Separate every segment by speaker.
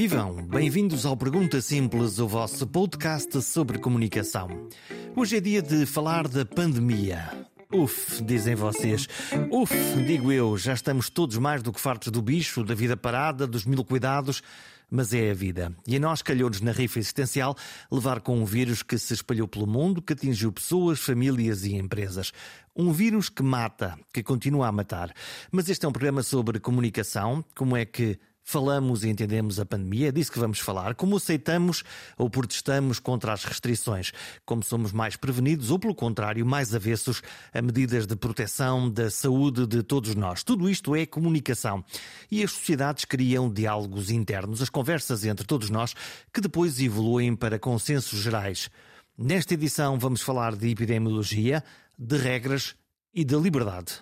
Speaker 1: Vivam! Bem-vindos ao Pergunta Simples, o vosso podcast sobre comunicação. Hoje é dia de falar da pandemia. Uf, dizem vocês. Uf, digo eu, já estamos todos mais do que fartos do bicho, da vida parada, dos mil cuidados mas é a vida. E a nós calhou-nos na rifa existencial levar com um vírus que se espalhou pelo mundo, que atingiu pessoas, famílias e empresas. Um vírus que mata, que continua a matar. Mas este é um programa sobre comunicação, como é que falamos e entendemos a pandemia, é disso que vamos falar, como aceitamos ou protestamos contra as restrições, como somos mais prevenidos ou, pelo contrário, mais avessos a medidas de proteção da saúde de todos nós. Tudo isto é comunicação. E as sociedades criam diálogos internos, as conversas entre todos nós, que depois evoluem para consensos gerais. Nesta edição vamos falar de epidemiologia, de regras e de liberdade.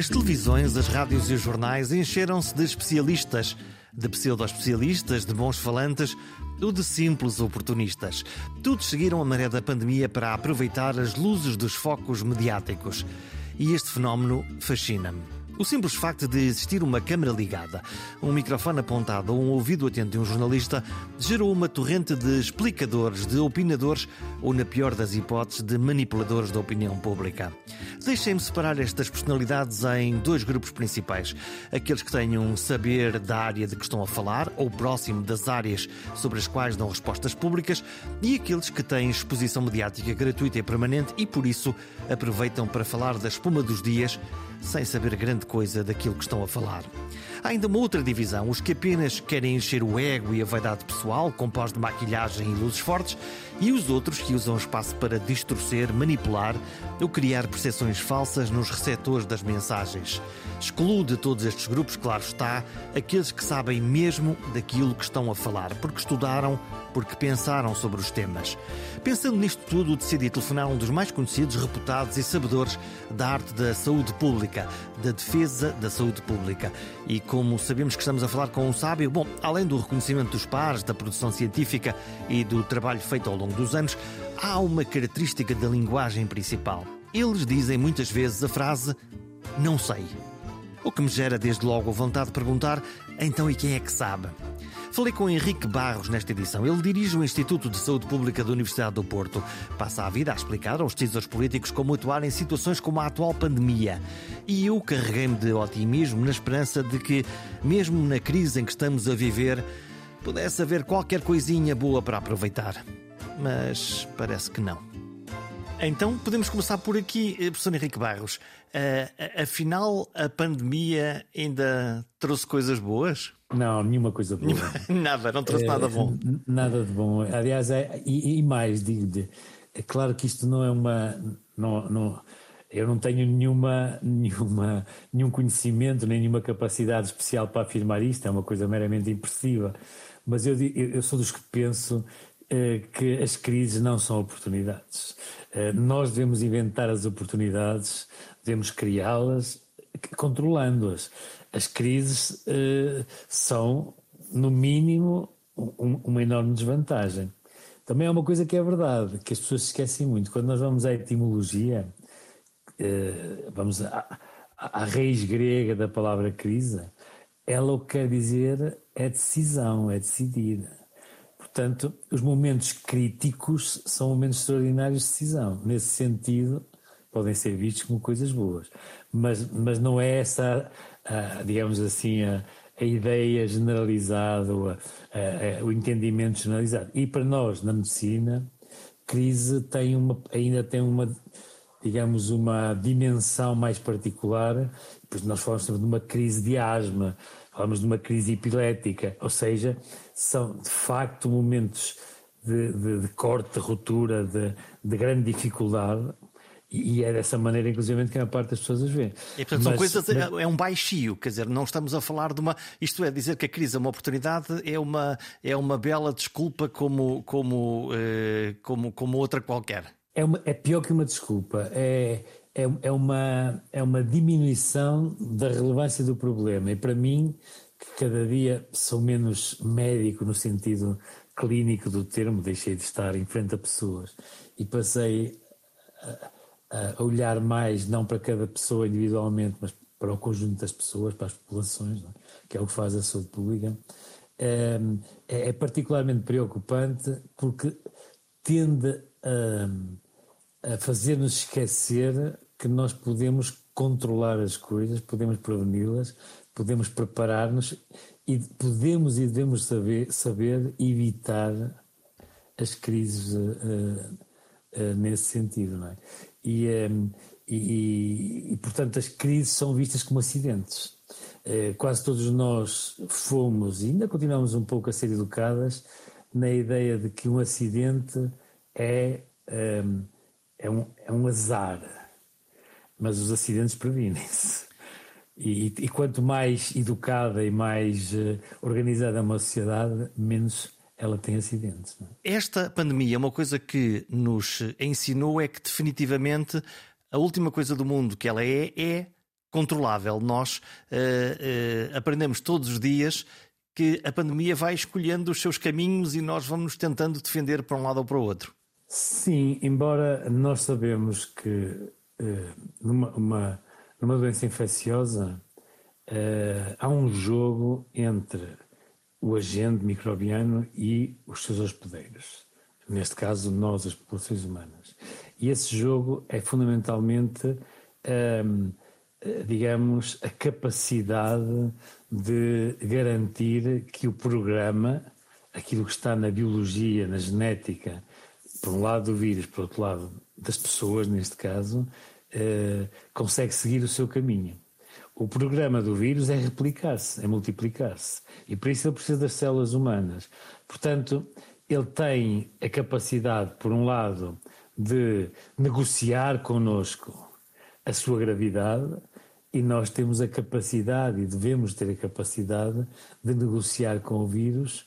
Speaker 1: As televisões, as rádios e os jornais encheram-se de especialistas, de pseudo-especialistas, de bons falantes ou de simples oportunistas. Todos seguiram a maré da pandemia para aproveitar as luzes dos focos mediáticos. E este fenómeno fascina-me. O simples facto de existir uma câmara ligada, um microfone apontado ou um ouvido atento de um jornalista gerou uma torrente de explicadores, de opinadores ou, na pior das hipóteses, de manipuladores da opinião pública. Deixem-me separar estas personalidades em dois grupos principais. Aqueles que tenham um saber da área de que estão a falar ou próximo das áreas sobre as quais dão respostas públicas e aqueles que têm exposição mediática gratuita e permanente e, por isso, aproveitam para falar da espuma dos dias sem saber grande coisa daquilo que estão a falar. Há ainda uma outra divisão, os que apenas querem encher o ego e a vaidade pessoal, com pós de maquilhagem e luzes fortes, e os outros que usam o espaço para distorcer, manipular ou criar percepções falsas nos receptores das mensagens. Excluo de todos estes grupos, claro está, aqueles que sabem mesmo daquilo que estão a falar, porque estudaram, porque pensaram sobre os temas. Pensando nisto tudo, decidi telefonar um dos mais conhecidos, reputados e sabedores da arte da saúde pública, da defesa da saúde pública. E como sabemos que estamos a falar com um sábio, bom, além do reconhecimento dos pares, da produção científica e do trabalho feito ao longo dos anos, há uma característica da linguagem principal. Eles dizem muitas vezes a frase não sei. O que me gera desde logo a vontade de perguntar então e quem é que sabe? Falei com Henrique Barros nesta edição. Ele dirige o Instituto de Saúde Pública da Universidade do Porto. Passa a vida a explicar aos decisores políticos como atuar em situações como a atual pandemia. E eu carreguei-me de otimismo na esperança de que, mesmo na crise em que estamos a viver, pudesse haver qualquer coisinha boa para aproveitar. Mas parece que não. Então podemos começar por aqui, eh, professor Henrique Barros. Uh, afinal, a pandemia ainda trouxe coisas boas?
Speaker 2: Não, nenhuma coisa boa.
Speaker 1: nada, não trouxe é, nada bom.
Speaker 2: Nada de bom. Aliás, é, e, e mais, digo é claro que isto não é uma. Não, não, eu não tenho nenhuma, nenhuma, nenhum conhecimento, nem nenhuma capacidade especial para afirmar isto, é uma coisa meramente impressiva. Mas eu, eu sou dos que penso eh, que as crises não são oportunidades. Eh, nós devemos inventar as oportunidades, devemos criá-las, controlando-as. As crises uh, são, no mínimo, um, uma enorme desvantagem. Também é uma coisa que é verdade, que as pessoas esquecem muito. Quando nós vamos à etimologia, vamos à raiz grega da palavra crise, ela o que quer dizer é decisão, é decidida. Portanto, os momentos críticos são momentos extraordinários de decisão. Nesse sentido, podem ser vistos como coisas boas. Mas, mas não é essa a, digamos assim, a, a ideia generalizada, a, o entendimento generalizado. E para nós, na medicina, crise tem uma, ainda tem uma, digamos, uma dimensão mais particular, pois nós falamos sempre de uma crise de asma, falamos de uma crise epilética, ou seja, são de facto momentos de, de, de corte, de ruptura, de, de grande dificuldade, e é dessa maneira, inclusive, que a parte das pessoas as vê.
Speaker 1: E, portanto, são coisas, mas... é um baixio, quer dizer, não estamos a falar de uma. Isto é, dizer que a crise é uma oportunidade é uma, é uma bela desculpa como, como, eh, como, como outra qualquer.
Speaker 2: É, uma, é pior que uma desculpa, é, é, é, uma, é uma diminuição da relevância do problema. E para mim, que cada dia sou menos médico no sentido clínico do termo, deixei de estar em frente a pessoas e passei a, a, olhar mais não para cada pessoa individualmente, mas para o conjunto das pessoas, para as populações, é? que é o que faz a saúde pública, é, é particularmente preocupante porque tende a, a fazer-nos esquecer que nós podemos controlar as coisas, podemos preveni-las, podemos preparar-nos e podemos e devemos saber, saber evitar as crises uh, uh, nesse sentido, não é? E, um, e, e, portanto, as crises são vistas como acidentes. Uh, quase todos nós fomos e ainda continuamos um pouco a ser educadas na ideia de que um acidente é, um, é, um, é um azar, mas os acidentes previnem-se. E, e, quanto mais educada e mais uh, organizada uma sociedade, menos ela tem acidentes.
Speaker 1: É? Esta pandemia, uma coisa que nos ensinou é que definitivamente a última coisa do mundo que ela é é controlável. Nós uh, uh, aprendemos todos os dias que a pandemia vai escolhendo os seus caminhos e nós vamos tentando defender para um lado ou para o outro.
Speaker 2: Sim, embora nós sabemos que numa uma numa doença infecciosa, uh, há um jogo entre o agente microbiano e os seus hospedeiros. Neste caso, nós, as populações humanas. E esse jogo é fundamentalmente, um, ehm, digamos, a capacidade de garantir que o programa, aquilo que está na biologia, na genética, por um lado do vírus, por outro lado das pessoas, neste caso, uh, consegue seguir o seu caminho. O programa do vírus é replicar-se, é multiplicar-se. E por isso ele precisa das células humanas. Portanto, ele tem a capacidade, por um lado, de negociar connosco a sua gravidade, e nós temos a capacidade, e devemos ter a capacidade, de negociar com o vírus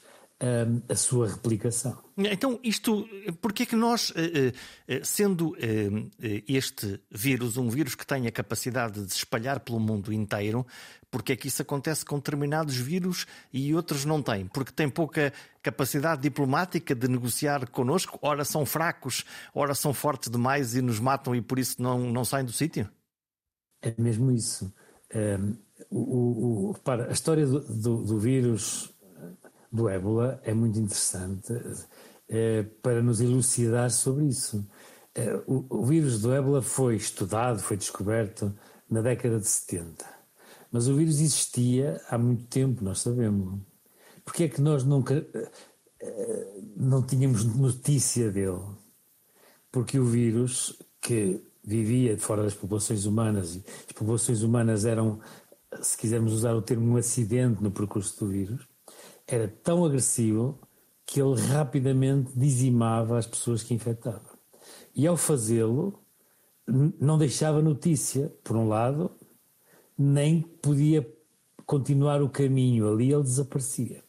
Speaker 2: a sua replicação.
Speaker 1: Então, isto, porque é que nós, eh, eh, sendo eh, este vírus um vírus que tem a capacidade de se espalhar pelo mundo inteiro, porque é que isso acontece com determinados vírus e outros não têm? Porque tem pouca capacidade diplomática de negociar connosco? Ora são fracos, ora são fortes demais e nos matam e por isso não, não saem do sítio?
Speaker 2: É mesmo isso. Um, o, o, repara, a história do, do, do vírus do ébola é muito interessante é, para nos elucidar sobre isso. É, o, o, vírus do ébola foi estudado, foi descoberto na década de 70. Mas o vírus existia há muito tempo, nós sabemos. Porque é que nós nunca é, não tínhamos notícia dele? Porque o vírus, que vivia fora das populações humanas, as populações humanas eram, se quisermos usar o termo, um acidente no percurso do vírus, era tão agressivo que ele rapidamente dizimava as pessoas que infectava. E ao fazê-lo, não deixava notícia, por um lado, nem podia continuar o caminho ali, ele desaparecia.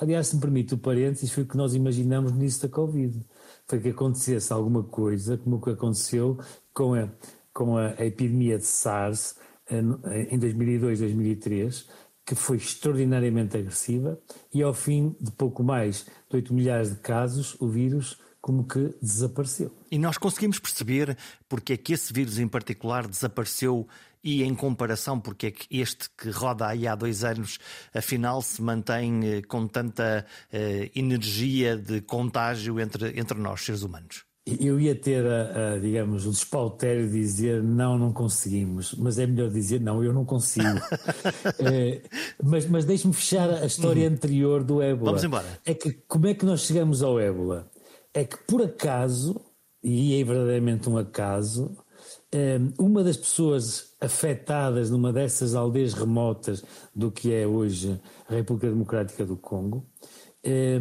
Speaker 2: Aliás, se me permite o parênteses, foi o que nós imaginamos início da Covid. Foi que acontecesse alguma coisa, como o que aconteceu com a, com a, a epidemia de SARS eh, em 2002, 2003, que foi extraordinariamente agressiva e ao fim de pouco mais de 8 milhares de casos, o vírus como que desapareceu.
Speaker 1: E nós conseguimos perceber porque é que esse vírus em particular desapareceu e em comparação porque é que este que roda aí há dois anos afinal se mantém eh, com tanta uh, energia de contágio entre, entre nós, seres humanos?
Speaker 2: Eu ia ter, a, a, digamos, o despautério de dizer não, não conseguimos, mas é melhor dizer não, eu não consigo. é, mas mas deixe-me fechar a história uhum. anterior do ébola.
Speaker 1: Vamos embora.
Speaker 2: É que como é que nós chegamos ao ébola? É que por acaso, e é verdadeiramente um acaso, é, uma das pessoas afetadas numa dessas aldeias remotas do que é hoje a República Democrática do Congo é,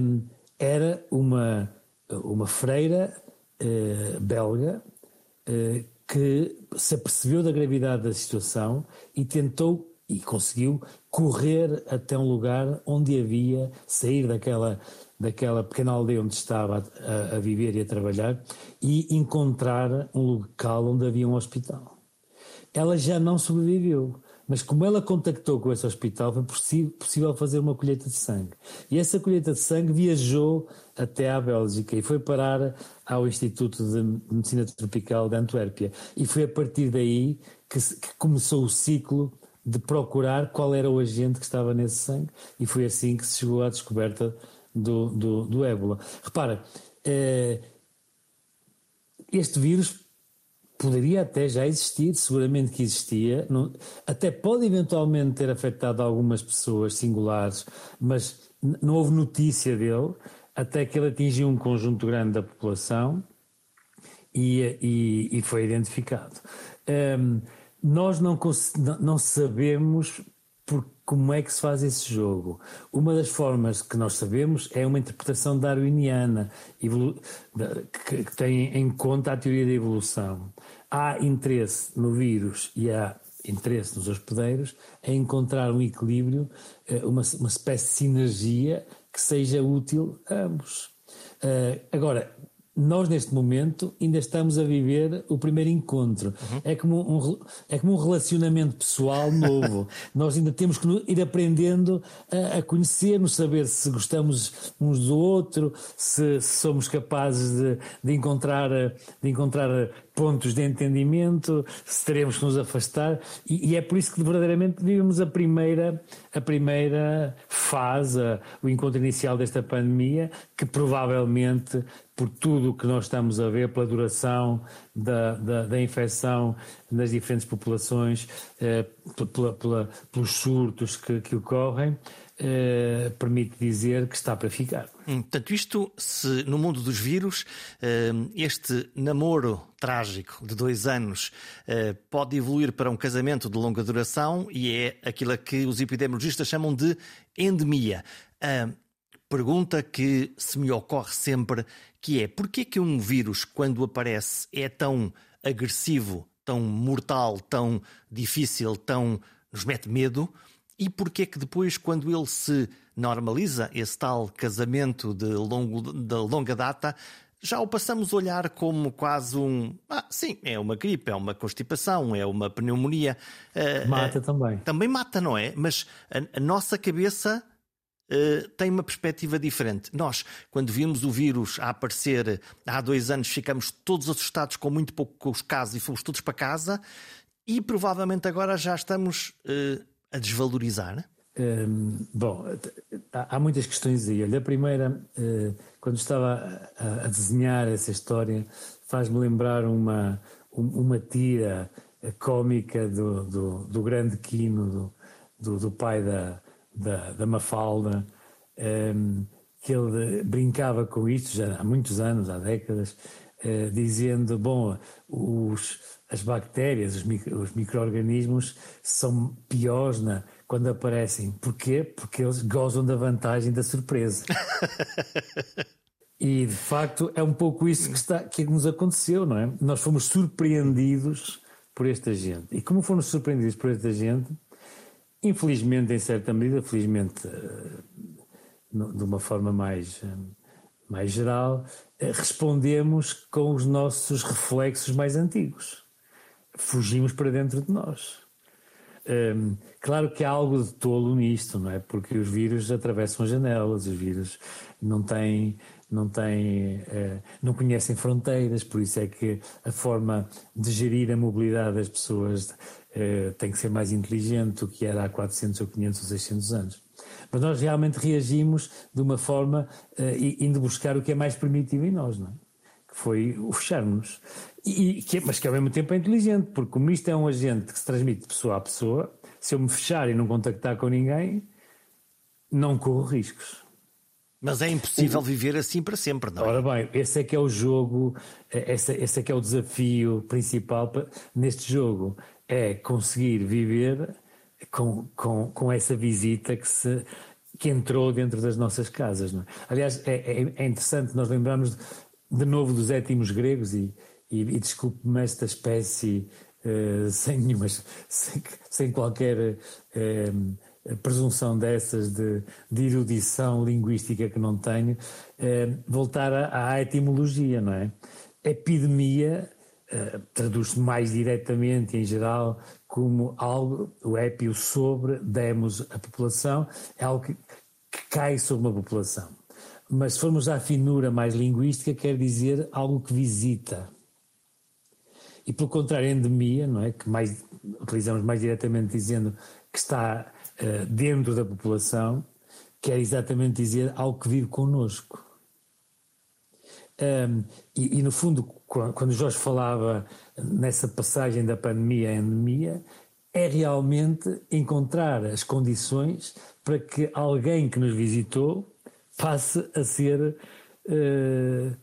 Speaker 2: era uma, uma freira eh, belga eh, que se apercebeu da gravidade da situação e tentou e conseguiu correr até um lugar onde havia, sair daquela, daquela pequena aldeia onde estava a, a, viver e a trabalhar e encontrar um local onde havia um hospital. ela já não sobreviveu. Mas como ela contactou com esse hospital, foi possível fazer uma colheita de sangue. E essa colheita de sangue viajou até à Bélgica e foi parar ao Instituto de Medicina Tropical de Antuérpia. E foi a partir daí que, que começou o ciclo de procurar qual era o agente que estava nesse sangue e foi assim que se chegou à descoberta do, do, do ébola. Repara, eh, este vírus poderia até já existir, seguramente que existia, não, até pode eventualmente ter afetado algumas pessoas singulares, mas não houve notícia dele até que ele atingiu um conjunto grande da população e, e, e foi identificado. Um, nós não, não sabemos por, como é que se faz esse jogo. Uma das formas que nós sabemos é uma interpretação darwiniana, que tem em conta a teoria da evolução. Há interesse no vírus e há interesse nos hospedeiros em encontrar um equilíbrio, eh, uma, uma espécie de sinergia que seja útil a ambos. Eh, agora, nós neste momento ainda estamos a viver o primeiro encontro. Uhum. É, como um, é como um relacionamento pessoal novo. nós ainda temos que ir aprendendo a, a conhecer-nos, saber se gostamos uns do outro, se, se somos capazes de, de, encontrar, de encontrar pontos de entendimento, se teremos que nos afastar, e, e, é por isso que verdadeiramente vivemos a primeira, a primeira fase, o encontro inicial desta pandemia, que provavelmente, por tudo o que nós estamos a ver, pela duração da, da, da infecção nas diferentes populações, eh, pela, pela, pelos surtos que, que ocorrem, eh, permite dizer que está para ficar.
Speaker 1: Hum, portanto, isto, se no mundo dos vírus, eh, este namoro trágico de dois anos eh, pode evoluir para um casamento de longa duração e é aquilo que os epidemiologistas chamam de endemia. A pergunta que se me ocorre sempre que é porquê que um vírus, quando aparece, é tão agressivo, tão mortal, tão difícil, tão nos mete medo, e porquê que depois, quando ele se normaliza, esse tal casamento de, longo, de longa data, já o passamos a olhar como quase um. Ah, sim, é uma gripe, é uma constipação, é uma pneumonia.
Speaker 2: Uh, mata uh, também.
Speaker 1: Também mata, não é? Mas a, a nossa cabeça uh, tem uma perspectiva diferente. Nós, quando vimos o vírus a aparecer há dois anos, ficamos todos assustados com muito poucos casos e fomos todos para casa, e provavelmente agora já estamos a desvalorizar?
Speaker 2: Um, bom, há muitas questões aí. Olha, a primeira, uh, quando estava a, desenhar essa história, faz-me lembrar uma, uma tira cómica do, do, do grande Quino, do, do, pai da, da, da Mafalda, um, que ele brincava com isto já há muitos anos, há décadas, uh, dizendo: bom, os as bactérias, os, micro, os micro-organismos são piores na, quando aparecem. Porquê? Porque eles gozam da vantagem da surpresa. e de facto é um pouco isso que, está, que nos aconteceu, não é? Nós fomos surpreendidos por esta gente. E como fomos surpreendidos por esta gente, infelizmente, em certa medida, felizmente eh, de uma forma mais, eh, mais geral, eh, respondemos com os nossos reflexos mais antigos fugimos para dentro de nós. Um, claro que há algo de tolo nisto, não é? Porque os vírus atravessam janelas, os vírus não têm, não têm, uh, não conhecem fronteiras, por isso é que a forma de gerir a mobilidade das pessoas uh, tem que ser mais inteligente do que era há 400 ou 500 ou 600 anos. Mas nós realmente reagimos de uma forma uh, indo buscar o que é mais primitivo em nós, não é? Que foi o fecharmos. E, que, é, mas que ao mesmo tempo é inteligente, porque como isto é um agente que se transmite de pessoa a pessoa, se eu me fechar e não contactar com ninguém, não corro riscos.
Speaker 1: Mas é impossível o... viver assim para sempre, não é?
Speaker 2: Ora bem, esse é que é o jogo, é, esse, esse é que é o desafio principal neste jogo, é conseguir viver com, com, com essa visita que, se, que entrou dentro das nossas casas. É? Aliás, é, é, é interessante nós lembrarmos de, novo dos étimos gregos e, e, e desculpe-me esta espécie uh, sem nenhuma, sem, sem qualquer uh, presunção dessas de, de, erudição linguística que não tenho, uh, voltar à, à, etimologia, não é? Epidemia uh, traduz-se mais diretamente, em geral, como algo, o épio sobre, demos a população, é algo que, que cai sobre uma população. Mas se formos à finura mais linguística, quer dizer algo que visita. E pelo contrário, endemia, não é? Que mais, utilizamos mais diretamente dizendo que está uh, dentro da população, quer exatamente dizer algo que vive connosco. Um, e, e, no fundo, quando Jorge falava nessa passagem da pandemia à endemia, é realmente encontrar as condições para que alguém que nos visitou passe a ser uh,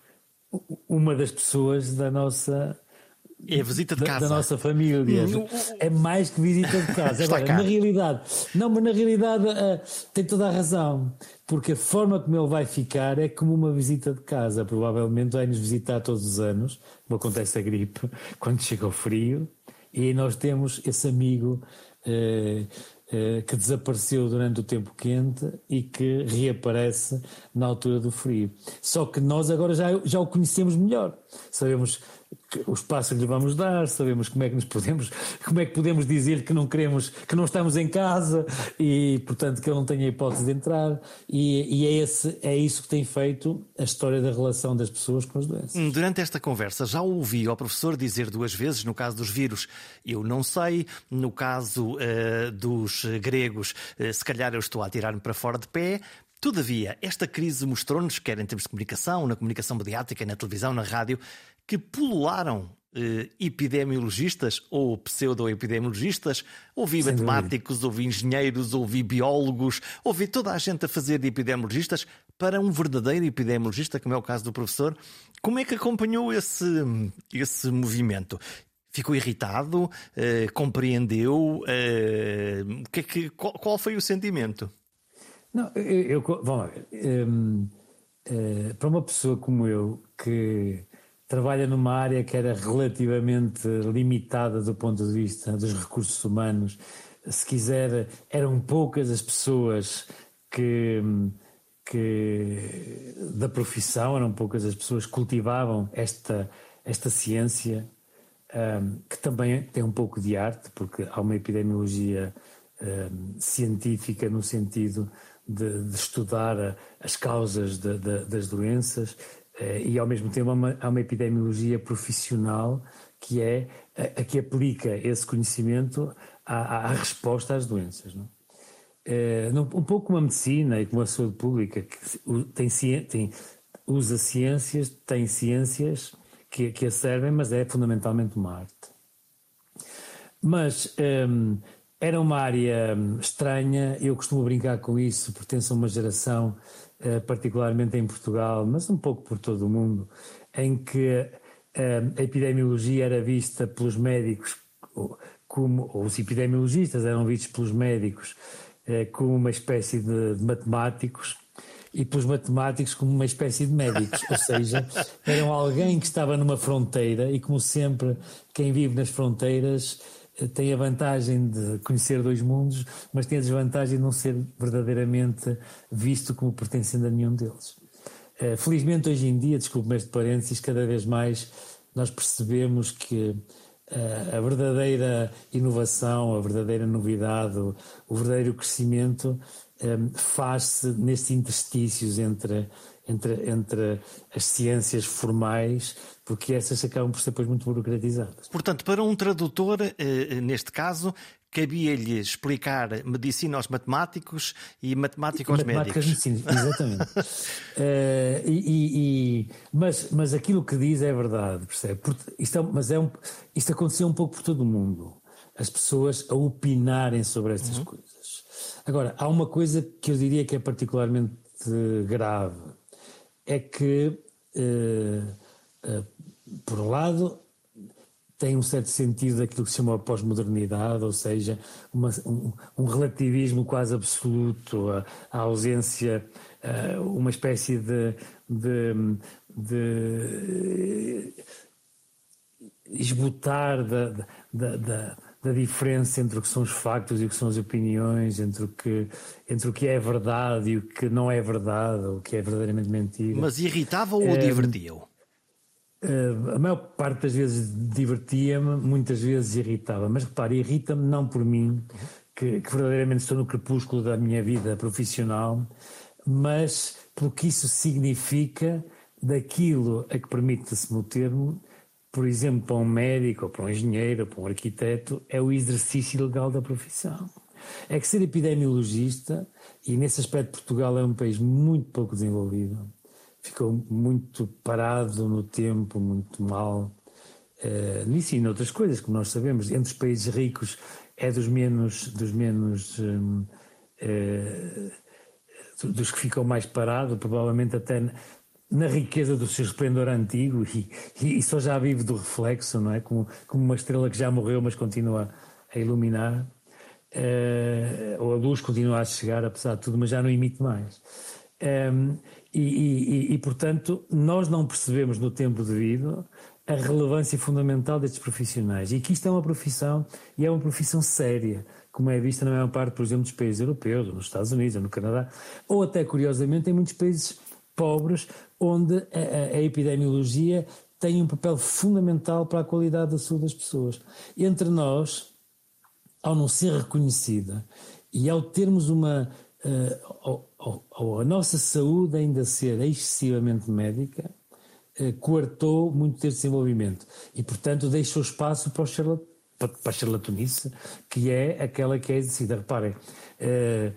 Speaker 2: uma das pessoas da nossa
Speaker 1: é a visita de casa.
Speaker 2: Da, nossa família. Hum, é mais que visita de casa. Agora, na realidade, não, mas na realidade uh, tem toda a razão. Porque a forma como ele vai ficar é como uma visita de casa. Provavelmente vai-nos visitar todos os anos, como acontece a gripe, quando chega o frio, e nós temos esse amigo. Uh, que desapareceu durante o tempo quente e que reaparece na altura do frio. Só que nós agora já, já o conhecemos melhor. Sabemos o espaço que lhe vamos dar, sabemos como é que nos podemos, como é que podemos dizer que não queremos, que não estamos em casa e, portanto, que ele não tenha hipótese de entrar. E, e é, esse, é isso que tem feito a história da relação das pessoas com as doenças.
Speaker 1: Hum, durante esta conversa já ouvi ao professor dizer duas vezes, no caso dos vírus, eu não sei, no caso uh, dos gregos, uh, se calhar eu estou a tirar-me para fora de pé, Todavia, esta crise mostrou-nos, quer em termos de comunicação, na comunicação mediática, na televisão, na rádio, que pulularam eh, epidemiologistas ou pseudo-epidemiologistas, ouvi Sem matemáticos, dúvida. ouvi engenheiros, ouvi biólogos, ouvi toda a gente a fazer de epidemiologistas para um verdadeiro epidemiologista, como é o caso do professor. Como é que acompanhou esse, esse movimento? Ficou irritado? Eh, compreendeu? Eh, que é que, qual, qual, foi o sentimento?
Speaker 2: Não, eu, eu vamos lá, um, uh, para uma pessoa como eu que trabalha numa área que era relativamente limitada do ponto de vista dos recursos humanos. Se quiser, eram poucas as pessoas que, que da profissão, eram poucas as pessoas que cultivavam esta, esta ciência, um, que também tem um pouco de arte, porque há uma epidemiologia um, científica no sentido de, de estudar as causas de, de, das doenças e ao mesmo tempo há uma, há uma epidemiologia profissional que é a, a que aplica esse conhecimento à, à resposta às doenças. Não? É, um pouco como a medicina e como a saúde pública, que tem, tem, usa ciências, tem ciências que, que a servem, mas é fundamentalmente uma arte. Mas um, era uma área hum, estranha, eu costumo brincar com isso, pertenço a uma geração eh, particularmente em Portugal, mas um pouco por todo o mundo, em que eh, a epidemiologia era vista pelos médicos como, ou os epidemiologistas eram vistos pelos médicos eh, como uma espécie de, de matemáticos e pelos matemáticos como uma espécie de médicos, ou seja, eram alguém que estava numa fronteira e como sempre quem vive nas fronteiras tem a vantagem de conhecer dois mundos, mas tem a desvantagem de não ser verdadeiramente visto como pertencendo a nenhum deles. Eh, felizmente, hoje em dia, desculpe-me este parênteses, cada vez mais nós percebemos que eh, a verdadeira inovação, a verdadeira novidade, o verdadeiro crescimento eh, faz-se nestes interstícios entre entre, entre as ciências formais, porque essas acabam por ser depois muito burocratizadas.
Speaker 1: Portanto, para um tradutor, eh, neste caso, cabia-lhe explicar medicina aos matemáticos e matemática aos médicos.
Speaker 2: Medicina, exatamente. uh, e, e, mas, mas aquilo que diz é verdade, percebe? Isto, é, mas é um, isto aconteceu um pouco por todo o mundo. As pessoas a opinarem sobre estas uhum. coisas. Agora, há uma coisa que eu diria que é particularmente grave é que, uh, uh, por um lado, tem um certo sentido daquilo que se chama a pós-modernidade, ou seja, uma, um, um, relativismo quase absoluto, a, a ausência, uh, uma espécie de, de, de esgotar da, da, da, da diferença entre o que são os factos e o que são as opiniões, entre o que, entre o que é verdade e o que não é verdade, o que é verdadeiramente mentira.
Speaker 1: Mas irritava ou é, divertia-o?
Speaker 2: Uh, a maior parte das vezes divertia-me, muitas vezes irritava. Mas repare, irrita-me não por mim, que, que, verdadeiramente estou no crepúsculo da minha vida profissional, mas pelo que isso significa daquilo a que permite-se o termo, por exemplo, para um médico, ou para um engenheiro, ou para um arquiteto, é o exercício legal da profissão. É que ser epidemiologista, e nesse aspecto Portugal é um país muito pouco desenvolvido, ficou muito parado no tempo, muito mal, uh, nisso e noutras coisas, como nós sabemos, entre os países ricos é dos menos, dos menos um, uh, dos que ficam mais parados, provavelmente até na riqueza do seu esplendor antigo e, e, só já vive do reflexo, não é? Como, como uma estrela que já morreu, mas continua a iluminar. Uh, ou a luz continua a chegar, apesar de tudo, mas já não emite mais. Um, ehm, e, e, e, portanto, nós não percebemos no tempo devido a relevância fundamental destes profissionais e que isto é uma profissão e é uma profissão séria, como é vista na maior parte, por exemplo, dos países europeus, ou nos Estados Unidos, ou no Canadá, ou até curiosamente em muitos países pobres, onde a, a, epidemiologia tem um papel fundamental para a qualidade da saúde das pessoas. Entre nós, ao não ser reconhecida e ao termos uma. Uh, a nossa saúde ainda ser excessivamente médica, uh, coartou muito desse desenvolvimento e, portanto, deixou espaço para, o para, para a charlatanice, que é aquela que é exercida. Reparem, uh,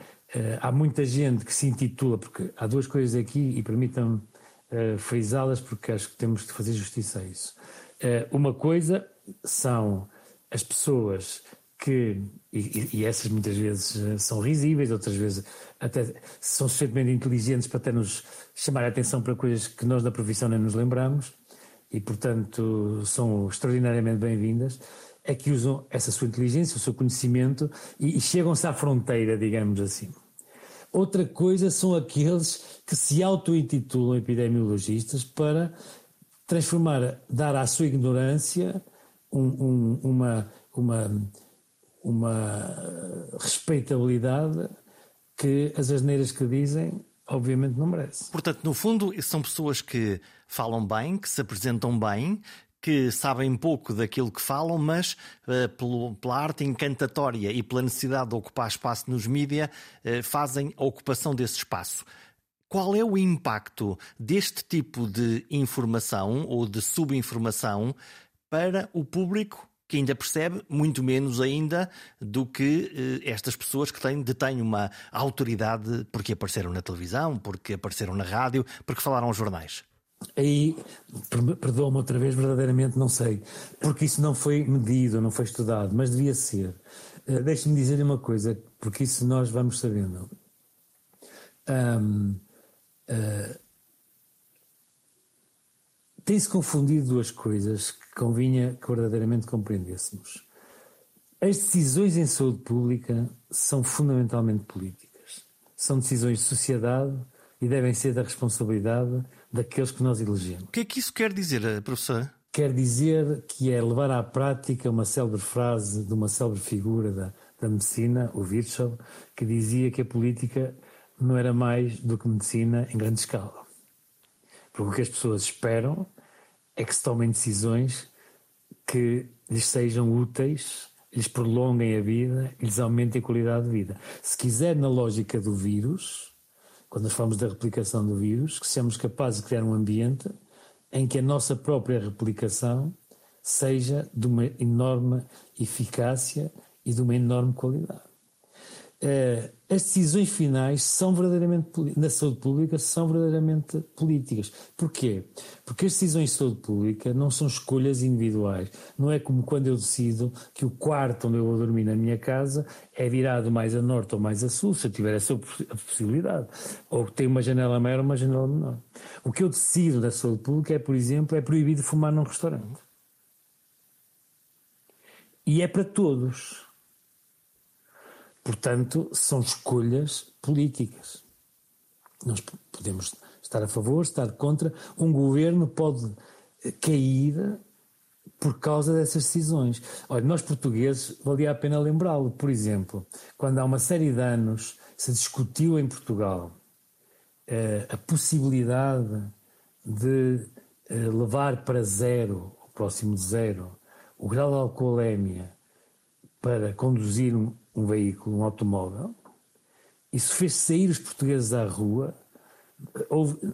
Speaker 2: há muita gente que se intitula, porque há duas coisas aqui e permitam uh, frisá-las porque acho que temos de fazer justiça a isso. Uh, uma coisa são as pessoas que, e, e, essas muitas vezes eh, são risíveis, outras vezes até são suficientemente inteligentes para até nos chamar a atenção para coisas que nós da profissão nem nos lembramos e, portanto, são extraordinariamente bem-vindas, é que usam essa sua inteligência, o seu conhecimento e, e chegam-se à fronteira, digamos assim. Outra coisa são aqueles que se auto-intitulam epidemiologistas para transformar, dar à sua ignorância um, um, uma, uma, uma respeitabilidade que as asneiras que dizem obviamente não merece.
Speaker 1: Portanto, no fundo, são pessoas que falam bem, que se apresentam bem, que sabem pouco daquilo que falam, mas uh, pelo, pela arte encantatória e pela necessidade de ocupar espaço nos mídias, uh, fazem a ocupação desse espaço. Qual é o impacto deste tipo de informação ou de subinformação para o público que ainda percebe muito menos ainda do que eh, estas pessoas que têm, detêm uma autoridade porque apareceram na televisão, porque apareceram na rádio, porque falaram aos jornais?
Speaker 2: Aí, perdoa-me outra vez, verdadeiramente não sei, porque isso não foi medido, não foi estudado, mas devia ser. Uh, Deixe-me dizer uma coisa, porque isso nós vamos sabendo. Um, uh, eh, Tem-se confundido duas coisas que convinha que verdadeiramente compreendêssemos. As decisões em saúde pública são fundamentalmente políticas. São decisões de sociedade e devem ser da responsabilidade daqueles que nós elegemos. O
Speaker 1: que é que isso quer dizer, eh, professor?
Speaker 2: Quer dizer que é levar à prática uma célebre frase de uma célebre figura da, da medicina, o Virchow, que dizia que a política não era mais do que medicina em grande escala. Porque o que as pessoas esperam é que se tomem decisões que lhes sejam úteis, lhes prolonguem a vida lhes aumentem a qualidade de vida. Se quiser, na lógica do vírus, quando nós falamos da replicação do vírus, que sejamos capazes de criar um ambiente em que a nossa própria replicação seja de uma enorme eficácia e de uma enorme qualidade. Uh, as decisões finais são verdadeiramente na saúde pública são verdadeiramente políticas. Porquê? Porque as decisões de saúde pública não são escolhas individuais. Não é como quando eu decido que o quarto onde eu vou dormir na minha casa é virado mais a norte ou mais a sul, se eu tiver essa possibilidade. Ou tem uma janela maior ou uma janela menor. O que eu decido da saúde pública é, por exemplo, é proibido fumar num restaurante. E é para todos. Portanto, são escolhas políticas. Nós podemos estar a favor, estar contra. Um governo pode cair por causa dessas decisões. Olha, nós portugueses, valia a pena lembrá-lo. Por exemplo, quando há uma série de anos se discutiu em Portugal eh, a possibilidade de levar para zero, próximo de zero, o grau de alcoolemia para conduzir um, um veículo, um automóvel, isso fez sair os portugueses à rua. Houve,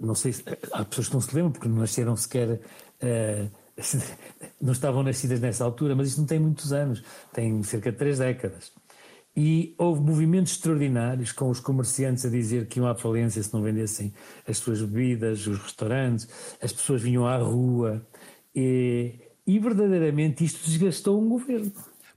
Speaker 2: não sei se há pessoas que não se lembram porque não nasceram sequer. Uh, não estavam nascidas nessa altura, mas isto não tem muitos anos, tem cerca de três décadas. E houve movimentos extraordinários com os comerciantes a dizer que iam à falência se não vendessem as suas bebidas, os restaurantes, as pessoas vinham à rua. E, e verdadeiramente isto desgastou um governo.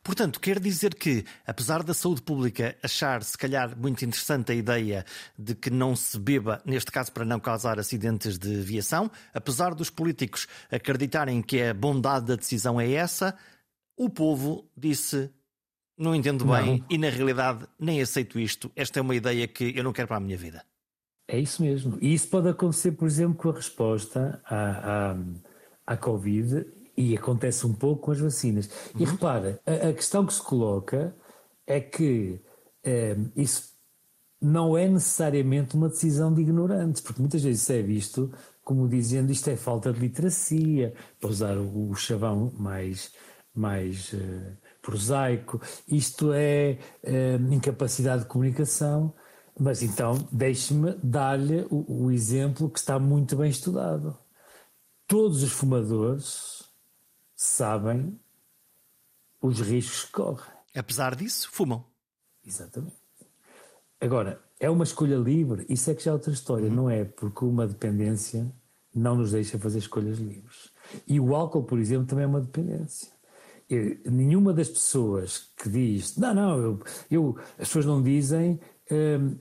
Speaker 1: Portanto, quer dizer que, apesar da saúde pública achar, se calhar, muito interessante a ideia de que não se beba, neste caso para não causar acidentes de viação, apesar dos políticos acreditarem que a bondade da decisão é essa, o povo disse não entendo bem não. e na realidade nem aceito isto. Esta é uma ideia que eu não quero para a minha vida.
Speaker 2: É isso mesmo. E isso pode acontecer, por exemplo, com a resposta à, à, à Covid e acontece um pouco com as vacinas. Uhum. E repara, a, a, questão que se coloca é que é, isso não é necessariamente uma decisão de ignorantes, porque muitas vezes é visto como dizendo isto é falta de literacia, para usar o, o chavão mais, mais uh, prosaico, isto é uh, incapacidade de comunicação. Mas então, deixe-me dar-lhe o, o exemplo que está muito bem estudado. Todos os fumadores sabem os riscos que correm.
Speaker 1: Apesar disso, fumam.
Speaker 2: Exatamente. Agora, é uma escolha livre, isso é que já é outra história, uhum. não é? Porque uma dependência não nos deixa fazer escolhas livres. E o álcool, por exemplo, também é uma dependência. Eu, nenhuma das pessoas que diz, não, não, eu, eu, as pessoas não dizem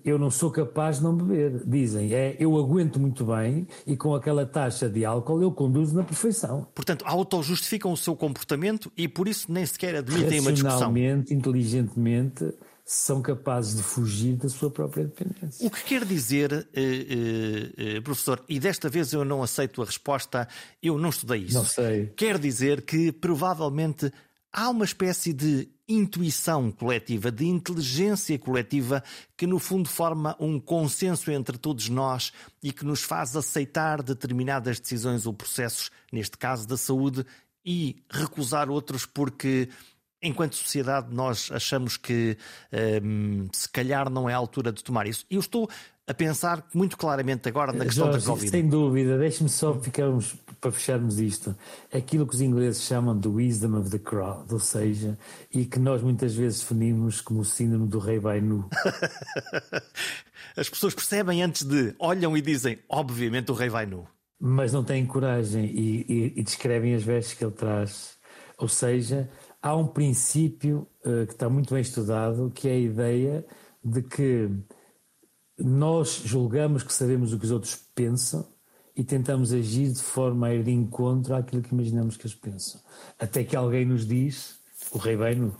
Speaker 2: eu não sou capaz de não beber. Dizem, é, eu aguento muito bem e com aquela taxa de álcool eu conduzo na perfeição.
Speaker 1: Portanto, auto-justificam o seu comportamento e por isso nem sequer admitem uma discussão.
Speaker 2: Racionalmente, inteligentemente, são capazes de fugir da sua própria dependência.
Speaker 1: O que quer dizer, eh, eh, professor, e desta vez eu não aceito a resposta, eu não estudei isso.
Speaker 2: Não sei.
Speaker 1: Quer dizer que provavelmente há uma espécie de intuição coletiva, de inteligência coletiva, que no fundo forma um consenso entre todos nós e que nos faz aceitar determinadas decisões ou processos, neste caso da saúde, e recusar outros porque enquanto sociedade, nós achamos que um, se calhar não é a altura de tomar isso. Eu estou a pensar muito claramente agora na questão Jorge, da Covid.
Speaker 2: Sem dúvida, deixe-me só ficarmos para fecharmos isto. Aquilo que os ingleses chamam de wisdom of the crowd, ou seja, e que nós muitas vezes definimos como o síndrome do rei vai nu.
Speaker 1: As pessoas percebem antes de, olham e dizem, obviamente o rei vai nu.
Speaker 2: Mas não têm coragem e, e, e descrevem as vestes que ele traz. Ou seja, há um princípio uh, que está muito bem estudado, que é a ideia de que nós julgamos que sabemos o que os outros pensam e tentamos agir de forma a ir de encontro àquilo que imaginamos que eles pensam. Até que alguém nos diz, o rei vai nu.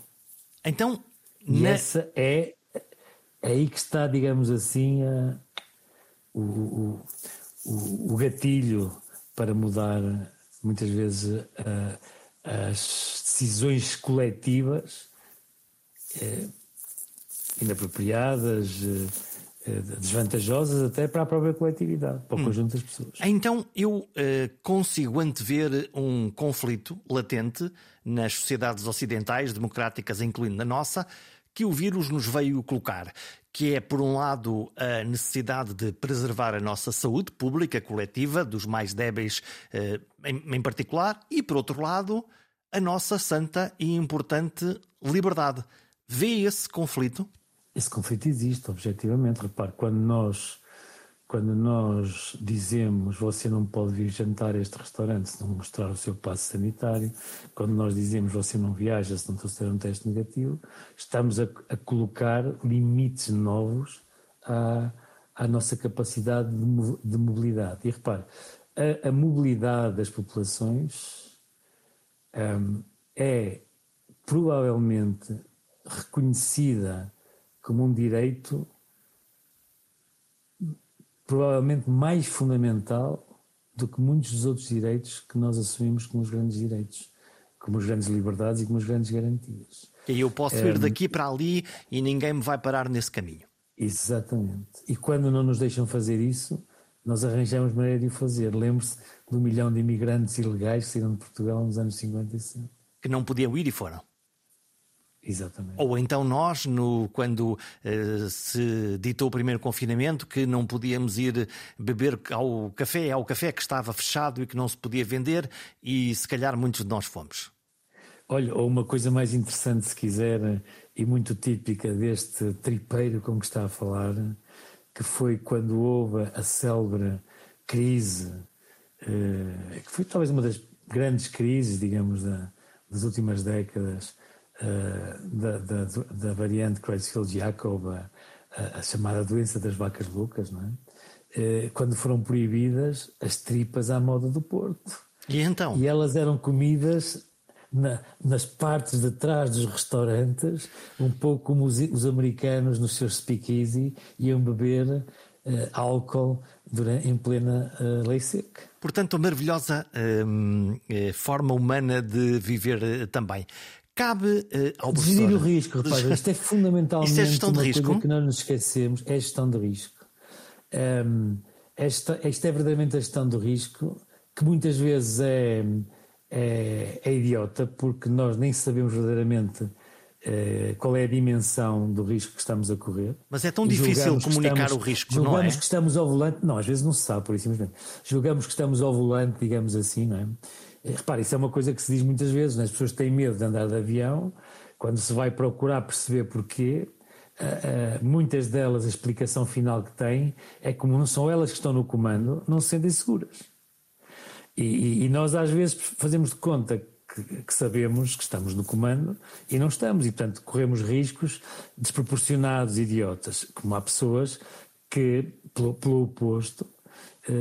Speaker 1: Então,
Speaker 2: e na... essa é, é aí que está, digamos assim, a, o, o, o, o gatilho para mudar muitas vezes a, as decisões coletivas eh, inapropriadas, eh, desvantajosas até para a própria coletividade, para o hum. conjunto das pessoas.
Speaker 1: Então eu eh, consigo antever um conflito latente nas sociedades ocidentais, democráticas, incluindo na nossa, que o vírus nos veio colocar, que é, por um lado, a necessidade de preservar a nossa saúde pública, coletiva, dos mais débeis eh, em, em particular, e, por outro lado, a nossa santa e importante liberdade. Vê esse conflito?
Speaker 2: Esse conflito existe, objetivamente. Repare, quando nós, quando nós dizemos você não pode vir jantar a este restaurante se não mostrar o seu passo sanitário, quando nós dizemos você não viaja se não trouxer um teste negativo, estamos a, a colocar limites novos à, à nossa capacidade de, de mobilidade. E repare, a, a mobilidade das populações um, é provavelmente reconhecida como um direito provavelmente mais fundamental do que muitos dos outros direitos que nós assumimos como os grandes direitos, como as grandes liberdades e como as grandes garantias.
Speaker 1: E eu posso ir daqui para ali e ninguém me vai parar nesse caminho.
Speaker 2: Exatamente. E quando não nos deixam fazer isso, nós arranjamos maneira de o fazer. Lembre-se do milhão de imigrantes ilegais que saíram de Portugal nos anos 50 e 60.
Speaker 1: Que não podiam ir e foram.
Speaker 2: Exatamente.
Speaker 1: Ou então nós, no, quando uh, se ditou o primeiro confinamento, que não podíamos ir beber ao café, ao café que estava fechado e que não se podia vender, e se calhar muitos de nós fomos.
Speaker 2: Olha, ou uma coisa mais interessante, se quiser, e muito típica deste tripeiro com que está a falar, que foi quando houve a célebre crise, uh, que foi talvez uma das grandes crises, digamos, da, das últimas décadas uh, da, da, da, variante Creutzfeldt-Jakob, a, a, chamada doença das vacas loucas, não é? Uh, quando foram proibidas as tripas à moda do Porto.
Speaker 1: E então?
Speaker 2: E elas eram comidas na, nas partes de trás dos restaurantes, um pouco como os, os americanos nos seus speakeasy iam beber uh, álcool durante, em plena uh, lei seca.
Speaker 1: Portanto, a maravilhosa uh, forma humana de viver também cabe uh, ao
Speaker 2: professor. Gerir o risco, rapaz. Isto é fundamentalmente
Speaker 1: Isto é gestão de
Speaker 2: uma
Speaker 1: risco?
Speaker 2: coisa que nós nos esquecemos, é gestão de risco. Um, esta, esta é verdadeiramente a gestão do risco, que muitas vezes é, é, é idiota, porque nós nem sabemos verdadeiramente uh, qual é a dimensão do risco que estamos a correr.
Speaker 1: Mas é tão difícil comunicar
Speaker 2: estamos,
Speaker 1: o risco,
Speaker 2: não é?
Speaker 1: Julgamos
Speaker 2: que estamos ao volante, não, às vezes não se sabe, por isso simplesmente. Julgamos que estamos ao volante, digamos assim, não é? Eh, repare, isso é uma coisa que se diz muitas vezes, né? as pessoas têm medo de andar de avião, quando se vai procurar perceber porquê, uh, uh, muitas delas a explicação final que têm é como não são elas que estão no comando, não se sentem seguras. E, e, e nós às vezes fazemos de conta que, que, sabemos que estamos no comando e não estamos, e portanto corremos riscos desproporcionados, idiotas, como há pessoas que, pelo, pelo oposto,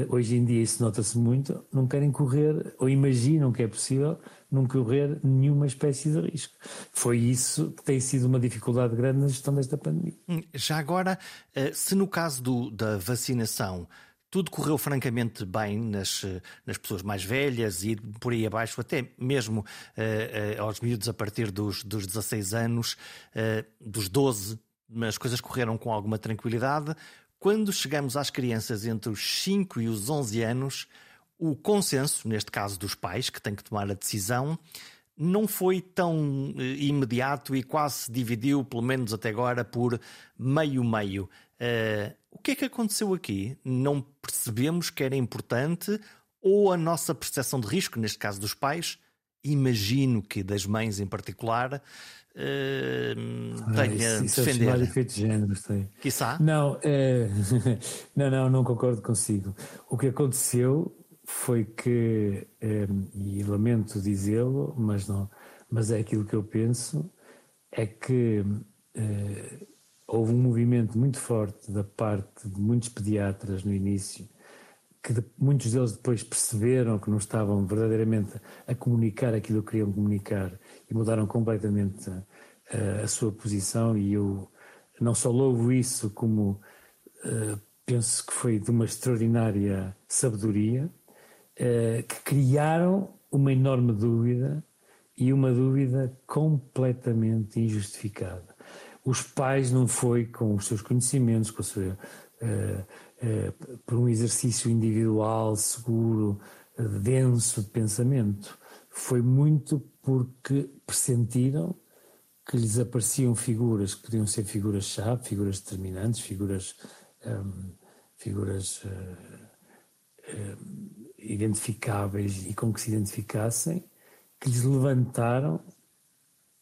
Speaker 2: hoje em dia isso nota-se muito, não querem correr, ou imaginam que é possível, não correr nenhuma espécie de risco. Foi isso que tem sido uma dificuldade grande na gestão desta pandemia.
Speaker 1: Hum, já agora, eh, se no caso do, da vacinação tudo correu francamente bem nas, nas pessoas mais velhas e por aí abaixo, até mesmo uh, uh, aos miúdos a partir dos, dos 16 anos, uh, dos 12, as coisas correram com alguma tranquilidade. Quando chegamos às crianças entre os 5 e os 11 anos, o consenso, neste caso dos pais, que têm que tomar a decisão, não foi tão eh, imediato e quase se dividiu, pelo menos até agora, por meio-meio. Uh, o que é que aconteceu aqui? Não percebemos que era importante ou a nossa percepção de risco, neste caso dos pais, imagino que das mães em particular, uh, tenha ah, isso,
Speaker 2: defender. Isso é efeito de género, sei.
Speaker 1: Quiçá?
Speaker 2: Não, é... não, não, não concordo consigo. O que aconteceu foi que, é, e lamento dizê-lo, mas não, mas é aquilo que eu penso, é que é, houve um movimento muito forte da parte de muitos pediatras no início que de, muitos deles depois perceberam que não estavam verdadeiramente a comunicar aquilo que queriam comunicar e mudaram completamente a, a sua posição e eu não só louvo isso como uh, penso que foi de uma extraordinária sabedoria uh, que criaram uma enorme dúvida e uma dúvida completamente injustificada. Os pais não foi com os seus conhecimentos, com a sua uh, por um exercício individual, seguro, eh, denso de pensamento. Foi muito porque pressentiram que lhes apareciam figuras que podiam ser figuras-chave, figuras determinantes, figuras, ehm, figuras uh, uh, identificáveis e com que se identificassem, que lhes levantaram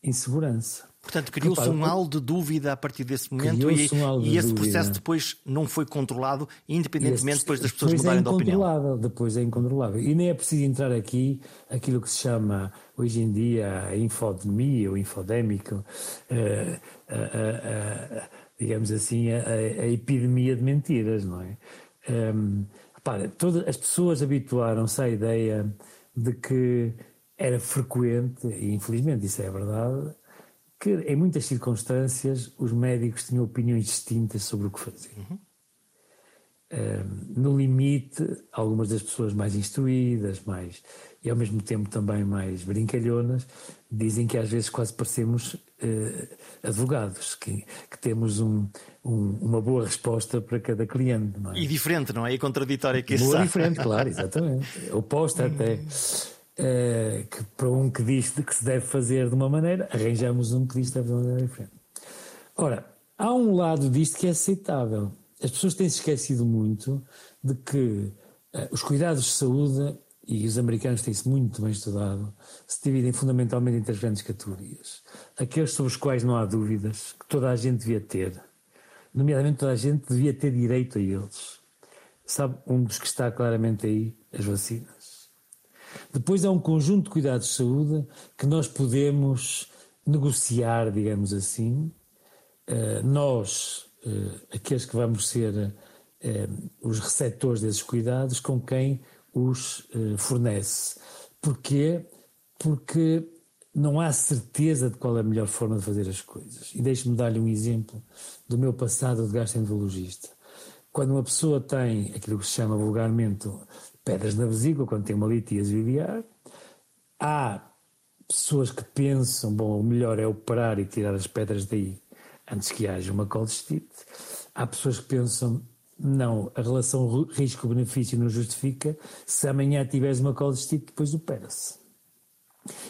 Speaker 2: insegurança.
Speaker 1: Portanto, criou-se um halo de dúvida a partir desse momento e,
Speaker 2: um
Speaker 1: e esse processo depois não foi controlado, independentemente esse, depois das pessoas depois mudarem é
Speaker 2: de
Speaker 1: opinião.
Speaker 2: Depois é incontrolável. E nem é preciso entrar aqui aquilo que se chama hoje em dia a infodemia ou infodémico, uh, uh, uh, digamos assim, a, a, epidemia de mentiras, não é? Um, ehm, repara, todas as pessoas habituaram-se à ideia de que era frequente, e infelizmente isso é verdade, que em muitas circunstâncias os médicos tinham opiniões distintas sobre o que fazer. Uhum. no limite, algumas das pessoas mais instruídas, mais e ao mesmo tempo também mais brincalhonas, dizem que às vezes quase parecemos uh, advogados, que, que temos um, um, uma boa resposta para cada cliente. É?
Speaker 1: E diferente, não é? E contraditória que
Speaker 2: Boa diferente, claro, exatamente. Oposta até. Uh, que para um que diz que se deve fazer de uma maneira, arranjamos um que diz que deve de uma maneira diferente. Ora, há um lado disto que é aceitável. As pessoas têm se esquecido muito de que uh, os cuidados de saúde e os americanos têm isso muito bem estudado, se dividem fundamentalmente em três grandes categorias. Aqueles sobre os quais não há dúvidas, que toda a gente devia ter, nomeadamente toda a gente devia ter direito a eles. Sabe, um dos que está claramente aí, as vacinas. Depois há um conjunto de cuidados de saúde que nós podemos negociar, digamos assim. Uh, nós, uh, aqueles que vamos ser uh, os receptores desses cuidados, com quem os fornece. Porquê? Porque não há certeza de qual é a melhor forma de fazer as coisas. E deixe-me dar-lhe um exemplo do meu passado de gastroenterologista. Quando uma pessoa tem aquilo que se chama vulgarmente pedras na vesícula, quando tem uma litíase biliar, há pessoas que pensam, bom, o melhor é operar e tirar as pedras daí antes que haja uma colecistite. Há pessoas que pensam, não, a relação risco-benefício não justifica. Se amanhã tiveres uma colecistite, depois opera-se.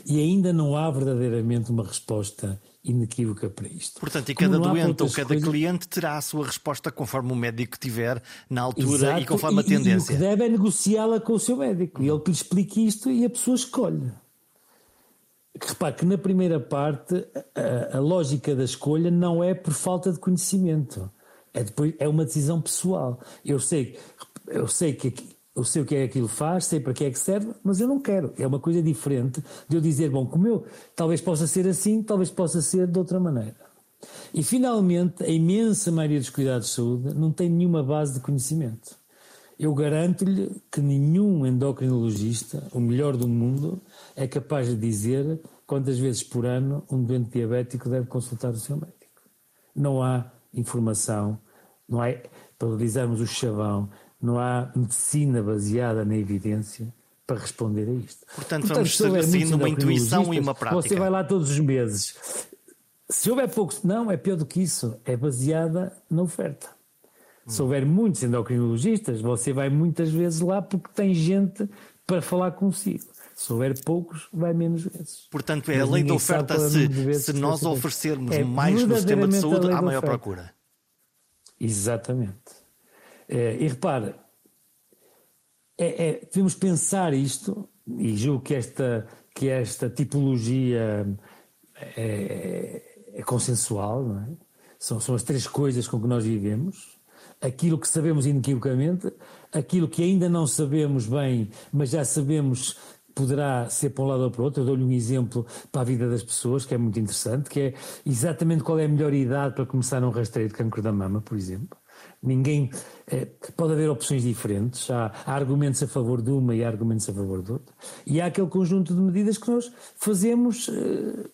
Speaker 2: E ainda não há verdadeiramente uma resposta inequívoca para isto.
Speaker 1: Portanto, e cada doente ou cada coisas... cliente terá a sua resposta conforme o médico tiver na altura
Speaker 2: Exato,
Speaker 1: e conforme a tendência.
Speaker 2: E, o que deve é negociá-la com o seu médico. E ele que lhe explique isto e a pessoa escolhe. Repare que na primeira parte a, a lógica da escolha não é por falta de conhecimento é, depois, é uma decisão pessoal. Eu sei, eu sei que eu sei o que é que aquilo faz, sei para que é que serve, mas eu não quero. É uma coisa diferente de eu dizer, bom, como eu, talvez possa ser assim, talvez possa ser de outra maneira. E finalmente, a imensa maioria dos cuidados de saúde não tem nenhuma base de conhecimento. Eu garanto-lhe que nenhum endocrinologista, o melhor do mundo, é capaz de dizer quantas vezes por ano um doente diabético deve consultar o seu médico. Não há informação não há, para utilizarmos o chavão, não há medicina baseada na evidência para responder a isto.
Speaker 1: Portanto, Portanto vamos estabelecendo uma intuição e uma prática.
Speaker 2: Você vai lá todos os meses. Se houver poucos, não, é pior do que isso, é baseada na oferta. Hum. Se houver muitos endocrinologistas, você vai muitas vezes lá porque tem gente para falar consigo. Se houver poucos, vai menos vezes.
Speaker 1: Portanto, é Mas a lei da oferta. Se, se nós oferecermos é mais no sistema de saúde, há maior procura.
Speaker 2: Exatamente. É, e repare, é, é, devemos pensar isto, e julgo que esta, que esta tipologia é, é consensual, não é? São, são as três coisas com que nós vivemos. Aquilo que sabemos inequivocamente, aquilo que ainda não sabemos bem, mas já sabemos poderá ser para um lado ou para o outro. Eu dou-lhe um exemplo para a vida das pessoas que é muito interessante, que é exatamente qual é a melhor idade para começar um rastreio de cancro da mama, por exemplo. Ninguém é, pode haver opções diferentes, há, há, argumentos a favor de uma e há argumentos a favor de outra. E há aquele conjunto de medidas que nós fazemos eh,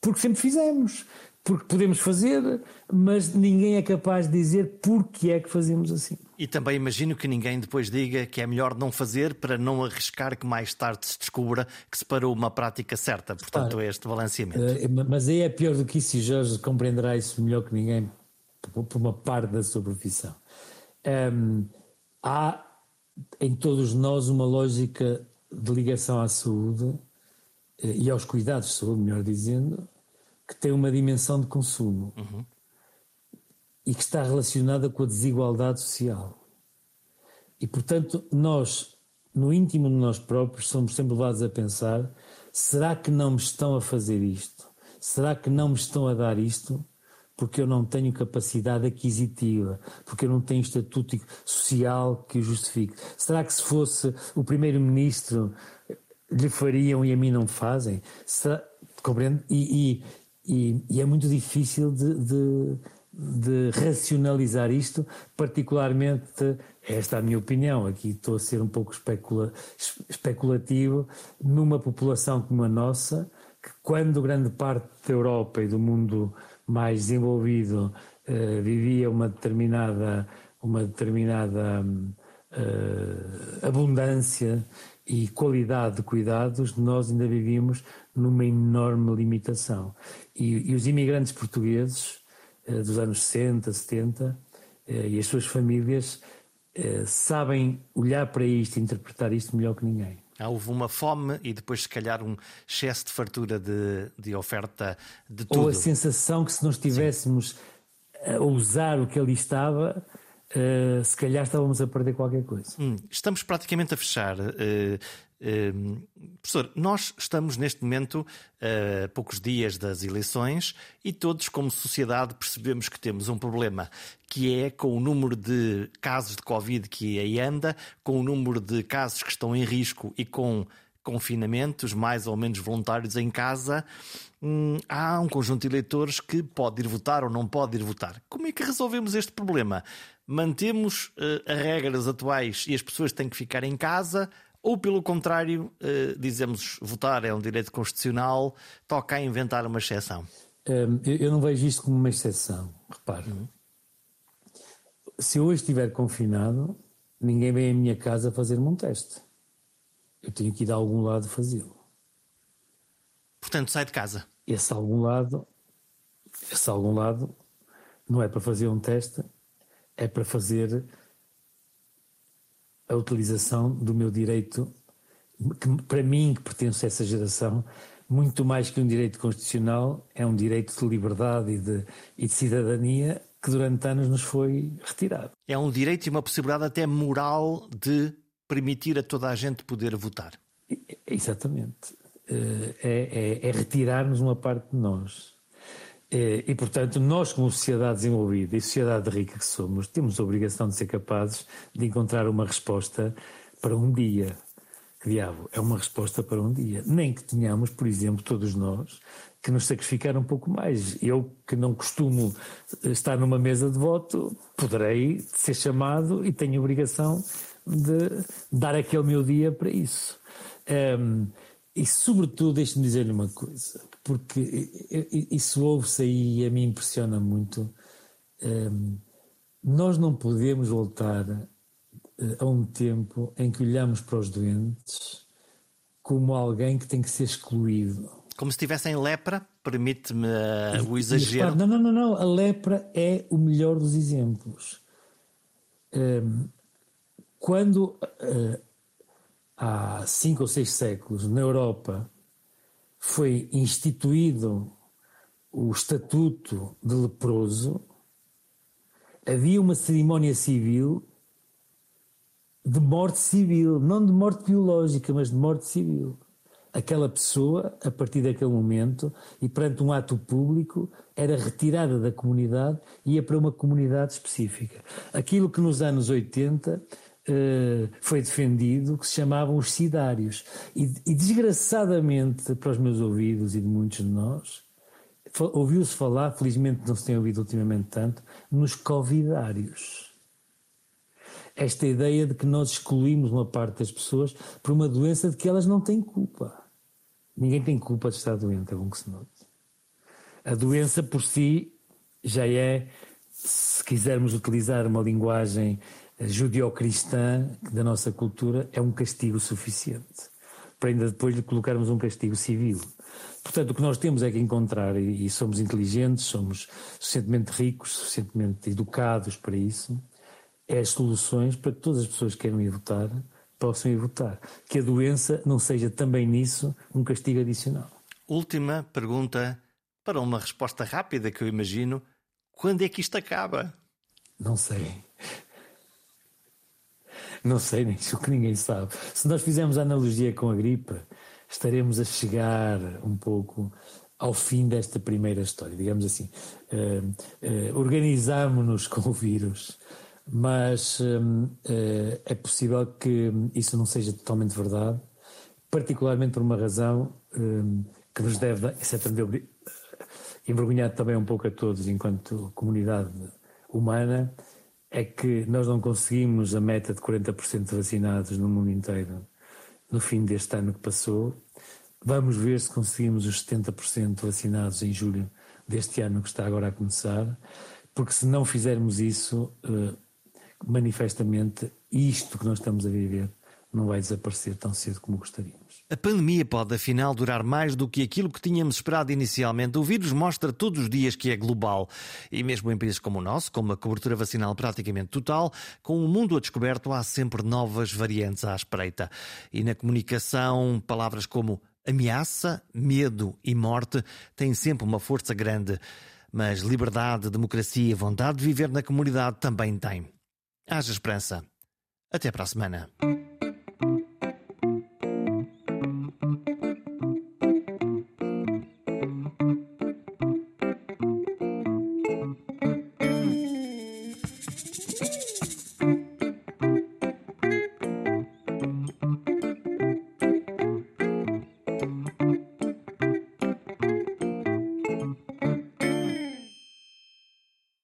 Speaker 2: porque sempre fizemos, porque podemos fazer, mas ninguém é capaz de dizer porque é que fazemos assim.
Speaker 1: E também imagino que ninguém depois diga que é melhor não fazer para não arriscar que mais tarde se descubra que se parou uma prática certa. Portanto, é este balanceamento. Eh,
Speaker 2: mas aí é pior do que isso e Jorge compreenderá isso melhor que ninguém por uma parte da sua profissão. Um, há em todos nós uma lógica de ligação à saúde eh, e aos cuidados de saúde, melhor dizendo, que tem uma dimensão de consumo. Uhum e que está relacionada com a desigualdade social. E, portanto, nós, no íntimo de nós próprios, somos sempre levados a pensar: será que não me estão a fazer isto? Será que não me estão a dar isto? Porque eu não tenho capacidade aquisitiva, porque eu não tenho estatuto social que o justifique. Será que se fosse o primeiro-ministro lhe fariam e a mim não fazem? Será, compreende? E, e, e, e é muito difícil de, de de racionalizar isto, particularmente, esta é a minha opinião, aqui estou a ser um pouco especula, especulativo, numa população como a nossa, que quando grande parte da Europa e do mundo mais desenvolvido eh, vivia uma determinada, uma determinada uh, abundância e qualidade de cuidados, nós ainda vivíamos numa enorme limitação. E, e os imigrantes portugueses uh, dos anos 60, 70 uh, e as suas famílias sabem olhar para isto e interpretar isto melhor que ninguém.
Speaker 1: Houve uma fome e depois, se calhar, um excesso de fartura de, de oferta de tudo.
Speaker 2: Ou a sensação que se nós estivéssemos a usar o que ali estava, uh, se calhar estávamos a perder qualquer coisa.
Speaker 1: Hum, estamos praticamente a fechar. Uh, uh, professor, nós estamos neste momento a poucos dias das eleições e todos, como sociedade, percebemos que temos um problema que é com o número de casos de Covid que aí anda, com o número de casos que estão em risco e com confinamentos mais ou menos voluntários em casa, hum, há um conjunto de eleitores que pode ir votar ou não pode ir votar. Como é que resolvemos este problema? Mantemos uh, as regras atuais e as pessoas têm que ficar em casa? Ou, pelo contrário, uh, dizemos votar é um direito constitucional, toca a inventar uma exceção?
Speaker 2: Um, eu não vejo isto como uma exceção. Repare, se eu hoje estiver confinado, ninguém vem à minha casa fazer-me um teste eu tenho que ir a algum lado fazê-lo.
Speaker 1: Portanto, sai de casa.
Speaker 2: Esse algum lado, esse algum lado não é para fazer um teste, é para fazer a utilização do meu direito, que para mim, que pertence a essa geração, muito mais que um direito constitucional, é um direito de liberdade e de, e de cidadania que durante anos nos foi retirado.
Speaker 1: É um direito e uma possibilidade até moral de permitir a toda a gente poder votar.
Speaker 2: Exatamente. Eh, é, é, é retirar-nos uma parte de nós. Eh, e, portanto, nós, como sociedade desenvolvida e sociedade rica que somos, temos a obrigação de ser capazes de encontrar uma resposta para um dia. Que diabo, é uma resposta para um dia. Nem que tenhamos, por exemplo, todos nós, que nos sacrificar um pouco mais. Eu, que não costumo estar numa mesa de voto, poderei ser chamado e tenho a obrigação de dar aquele meu dia para isso. Um, e sobretudo, deixe-me dizer-lhe uma coisa, porque isso ouve-se aí e a mim impressiona muito. Um, nós não podemos voltar eh, a um tempo em que olhamos para os doentes como alguém que tem que ser excluído.
Speaker 1: Como se tivessem lepra, permite-me uh, o exagero.
Speaker 2: Não, não, não, não. A lepra é o melhor dos exemplos. Um, quando uh, há cinco ou seis séculos na Europa foi instituído o estatuto de leproso, havia uma cerimónia civil de morte civil, não de morte biológica, mas de morte civil. Aquela pessoa, a partir daquele momento, e perante um ato público, era retirada da comunidade e ia para uma comunidade específica. Aquilo que nos anos 80 Uh, foi defendido que se chamavam os sidários. E, e, desgraçadamente, para os meus ouvidos e de muitos de nós, ouviu-se falar, felizmente não se tem ouvido ultimamente tanto, nos covidários. Esta ideia de que nós excluímos uma parte das pessoas por uma doença de que elas não têm culpa. Ninguém tem culpa de estar doente, é bom que se note. A doença por si já é, se quisermos utilizar uma linguagem judeo-cristã da nossa cultura é um castigo suficiente para ainda depois lhe colocarmos um castigo civil. Portanto, o que nós temos é que encontrar, e somos inteligentes, somos suficientemente ricos, suficientemente educados para isso, é as soluções para que todas as pessoas que queiram ir votar possam ir votar. Que a doença não seja também nisso um castigo adicional.
Speaker 1: Última pergunta para uma resposta rápida que eu imagino. Quando é que isto acaba?
Speaker 2: Não sei. Não sei, nem isso que ninguém sabe. Se nós fizermos a analogia com a gripe, estaremos a chegar um pouco ao fim desta primeira história, digamos assim. Uh, uh, Organizámonos com o vírus, mas uh, é possível que isso não seja totalmente verdade, particularmente por uma razão que nos deve, isso é também envergonhado também um pouco a todos enquanto comunidade humana, é que nós não conseguimos a meta de 40% de vacinados no mundo inteiro no fim deste ano que passou. Vamos ver se conseguimos os 70% vacinados em julho deste ano que está agora a começar, porque se não fizermos isso, eh, manifestamente isto que nós estamos a viver não vai desaparecer tão cedo como gostaríamos.
Speaker 1: A pandemia pode, afinal, durar mais do que aquilo que tínhamos esperado inicialmente. O vírus mostra todos os dias que é global. E mesmo em países como o nosso, com uma cobertura vacinal praticamente total, com o mundo a descoberto, há sempre novas variantes à espreita. E na comunicação, palavras como ameaça, medo e morte têm sempre uma força grande. Mas liberdade, democracia e vontade de viver na comunidade também têm. Haja esperança. Até para a semana.